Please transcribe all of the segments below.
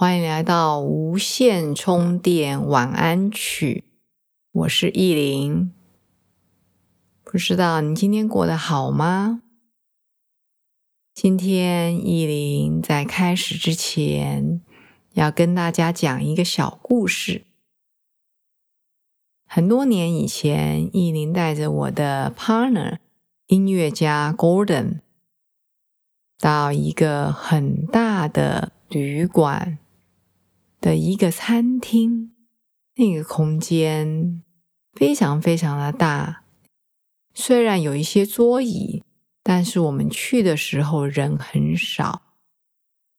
欢迎来到无线充电晚安曲，我是意林。不知道你今天过得好吗？今天意林在开始之前，要跟大家讲一个小故事。很多年以前，意林带着我的 partner 音乐家 Gordon 到一个很大的旅馆。的一个餐厅，那个空间非常非常的大，虽然有一些桌椅，但是我们去的时候人很少。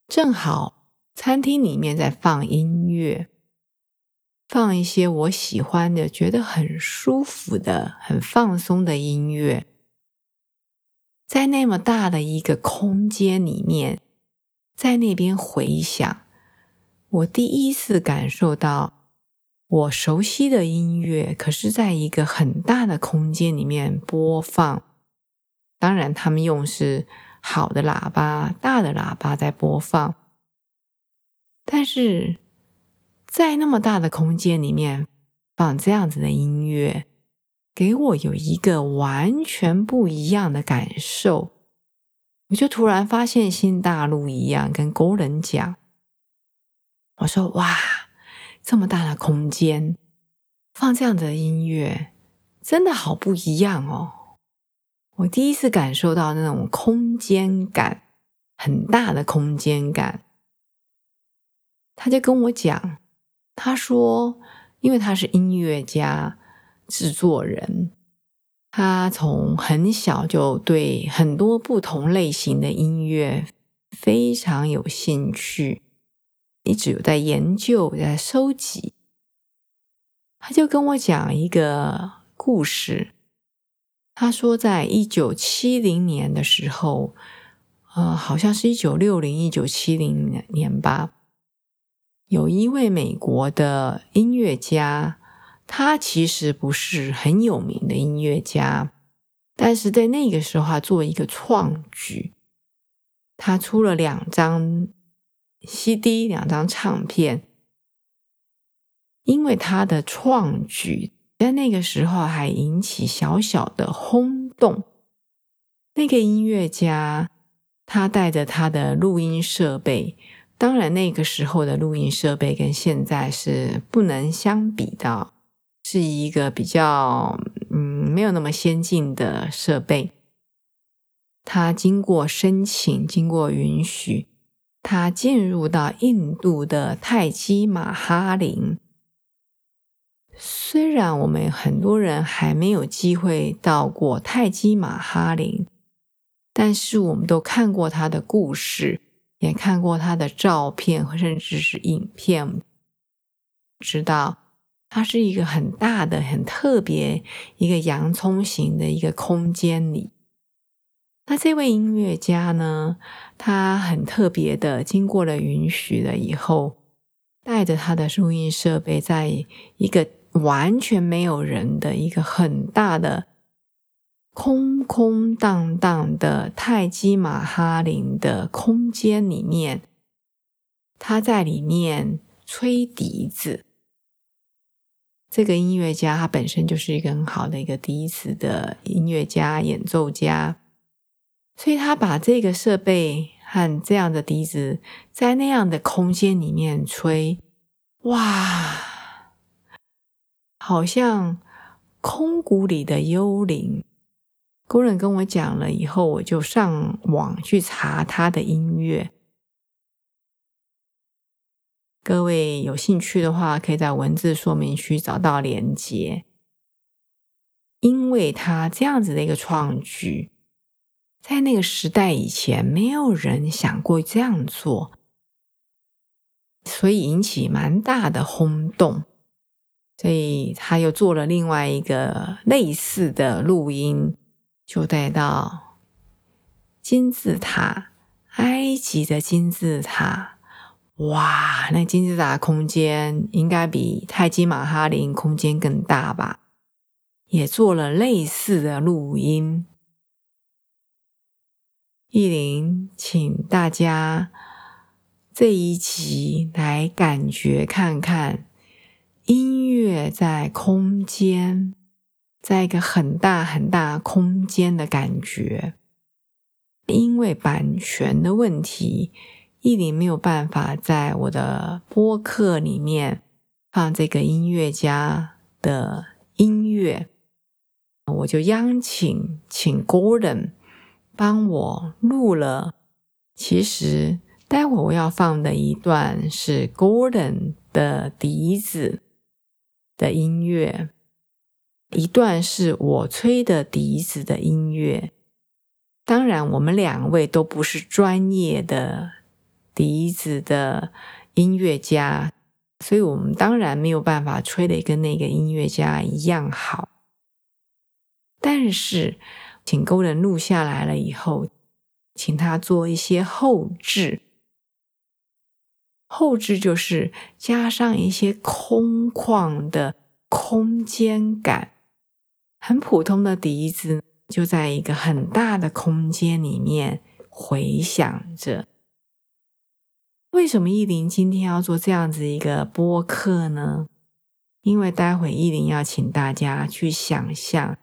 正好餐厅里面在放音乐，放一些我喜欢的、觉得很舒服的、很放松的音乐，在那么大的一个空间里面，在那边回响。我第一次感受到我熟悉的音乐，可是在一个很大的空间里面播放。当然，他们用是好的喇叭、大的喇叭在播放，但是在那么大的空间里面放这样子的音乐，给我有一个完全不一样的感受。我就突然发现新大陆一样，跟工人讲。我说：“哇，这么大的空间放这样的音乐，真的好不一样哦！我第一次感受到那种空间感，很大的空间感。”他就跟我讲，他说：“因为他是音乐家、制作人，他从很小就对很多不同类型的音乐非常有兴趣。”一直有在研究，在收集。他就跟我讲一个故事。他说，在一九七零年的时候，呃，好像是一九六零、一九七零年吧，有一位美国的音乐家，他其实不是很有名的音乐家，但是在那个时候，他做一个创举，他出了两张。CD 两张唱片，因为他的创举在那个时候还引起小小的轰动。那个音乐家他带着他的录音设备，当然那个时候的录音设备跟现在是不能相比的，是一个比较嗯没有那么先进的设备。他经过申请，经过允许。他进入到印度的泰姬玛哈林。虽然我们很多人还没有机会到过泰姬玛哈林，但是我们都看过他的故事，也看过他的照片，甚至是影片，知道它是一个很大的、很特别一个洋葱型的一个空间里。那这位音乐家呢？他很特别的，经过了允许了以后，带着他的录音设备，在一个完全没有人的一个很大的空空荡荡的泰姬玛哈林的空间里面，他在里面吹笛子。这个音乐家他本身就是一个很好的一个笛子的音乐家、演奏家。所以他把这个设备和这样的笛子在那样的空间里面吹，哇，好像空谷里的幽灵。工人跟我讲了以后，我就上网去查他的音乐。各位有兴趣的话，可以在文字说明区找到连接。因为他这样子的一个创举。在那个时代以前，没有人想过这样做，所以引起蛮大的轰动。所以他又做了另外一个类似的录音，就带到金字塔，埃及的金字塔。哇，那金字塔空间应该比泰姬玛哈林空间更大吧？也做了类似的录音。意林，请大家这一集来感觉看看。音乐在空间，在一个很大很大空间的感觉。因为版权的问题，艺林没有办法在我的播客里面放这个音乐家的音乐，我就央请请 Gordon 帮我录了。其实待会我要放的一段是 Gordon 的笛子。的音乐，一段是我吹的笛子的音乐。当然，我们两位都不是专业的笛子的音乐家，所以我们当然没有办法吹的跟那个音乐家一样好。但是，请工人录下来了以后，请他做一些后置。后置就是加上一些空旷的空间感，很普通的笛子就在一个很大的空间里面回响着。为什么意林今天要做这样子一个播客呢？因为待会意林要请大家去想象，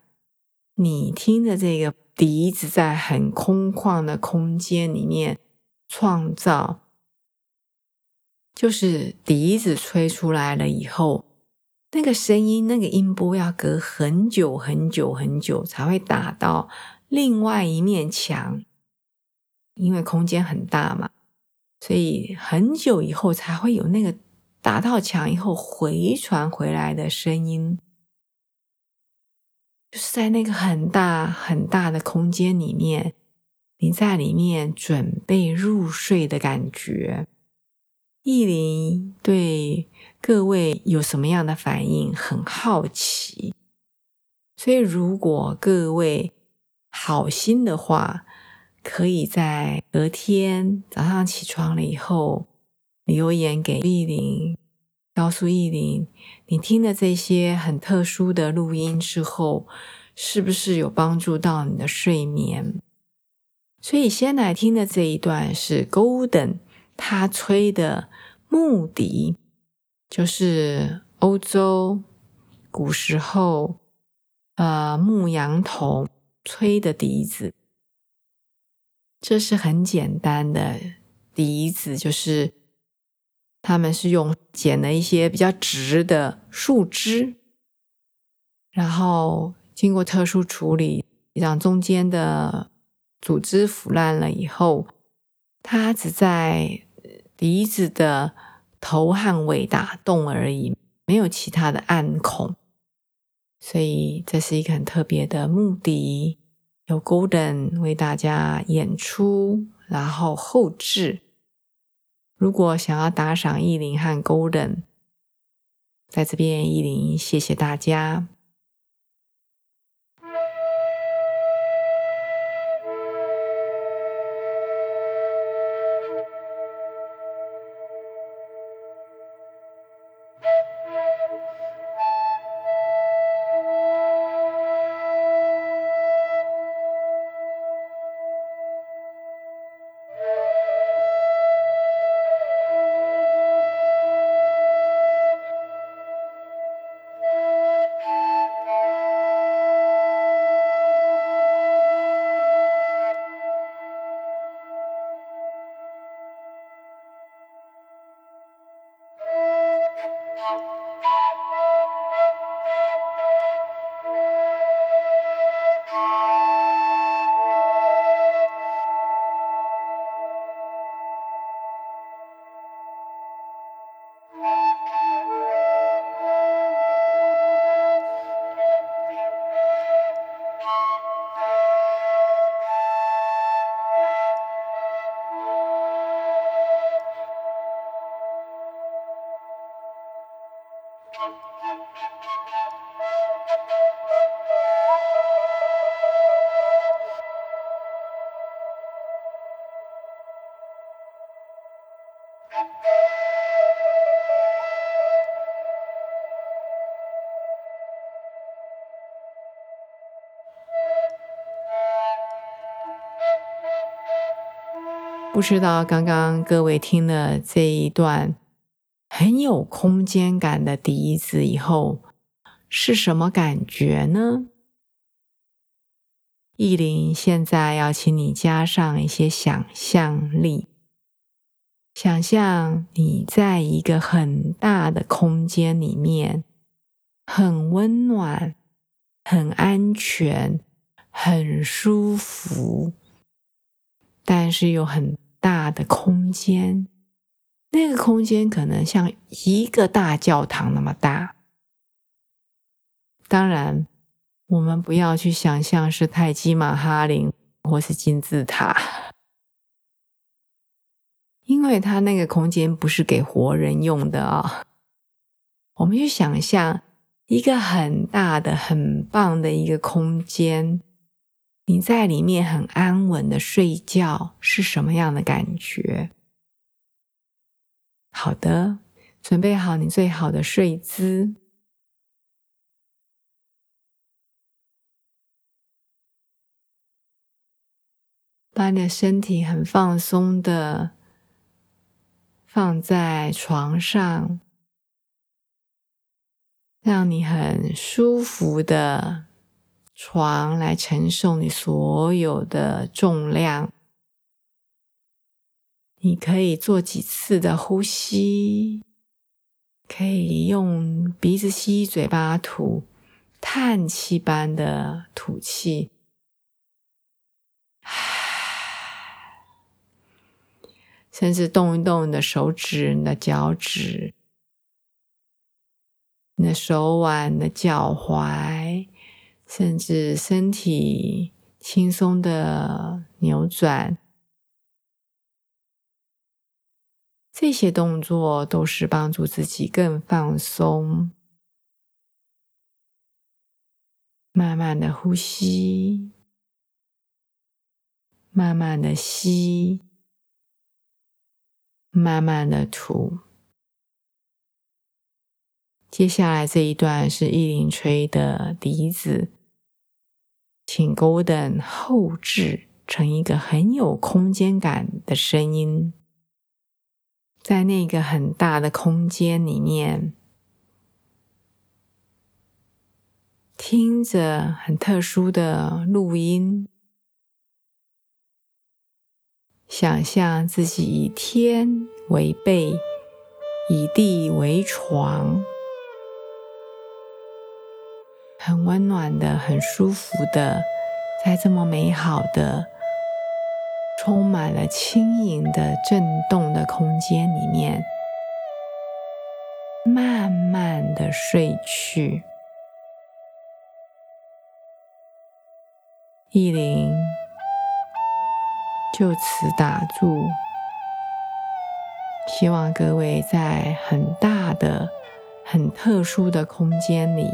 你听的这个笛子在很空旷的空间里面创造。就是笛子吹出来了以后，那个声音、那个音波要隔很久很久很久才会打到另外一面墙，因为空间很大嘛，所以很久以后才会有那个打到墙以后回传回来的声音，就是在那个很大很大的空间里面，你在里面准备入睡的感觉。意林对各位有什么样的反应很好奇，所以如果各位好心的话，可以在隔天早上起床了以后留言给意林，告诉意林你听了这些很特殊的录音之后，是不是有帮助到你的睡眠？所以先来听的这一段是 Golden 他吹的。木笛就是欧洲古时候，呃，牧羊童吹的笛子。这是很简单的笛子，就是他们是用剪了一些比较直的树枝，然后经过特殊处理，让中间的组织腐烂了以后，它只在。笛子的头和尾打洞而已，没有其他的暗孔，所以这是一个很特别的木笛，由 Golden 为大家演出，然后后置。如果想要打赏意林和 Golden，在这边意林谢谢大家。不知道刚刚各位听了这一段很有空间感的笛子以后是什么感觉呢？意林现在要请你加上一些想象力，想象你在一个很大的空间里面，很温暖、很安全、很舒服，但是又很。大的空间，那个空间可能像一个大教堂那么大。当然，我们不要去想象是泰姬玛哈林或是金字塔，因为它那个空间不是给活人用的啊。我们去想象一个很大的、很棒的一个空间。你在里面很安稳的睡觉是什么样的感觉？好的，准备好你最好的睡姿，把你的身体很放松的放在床上，让你很舒服的。床来承受你所有的重量，你可以做几次的呼吸，可以用鼻子吸，嘴巴吐，叹气般的吐气，甚至动一动你的手指、你的脚趾、你的手腕、你的脚踝。甚至身体轻松的扭转，这些动作都是帮助自己更放松。慢慢的呼吸，慢慢的吸，慢慢的吐。接下来这一段是意林吹的笛子。请 Golden 后置成一个很有空间感的声音，在那个很大的空间里面，听着很特殊的录音，想象自己以天为被，以地为床。很温暖的，很舒服的，在这么美好的、充满了轻盈的震动的空间里面，慢慢的睡去。意林就此打住。希望各位在很大的、很特殊的空间里。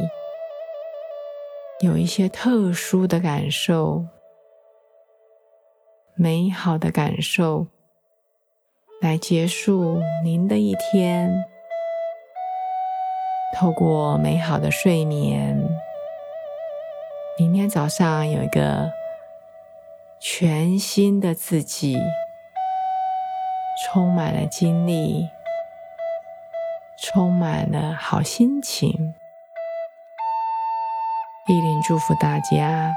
有一些特殊的感受，美好的感受，来结束您的一天。透过美好的睡眠，明天早上有一个全新的自己，充满了精力，充满了好心情。意林祝福大家。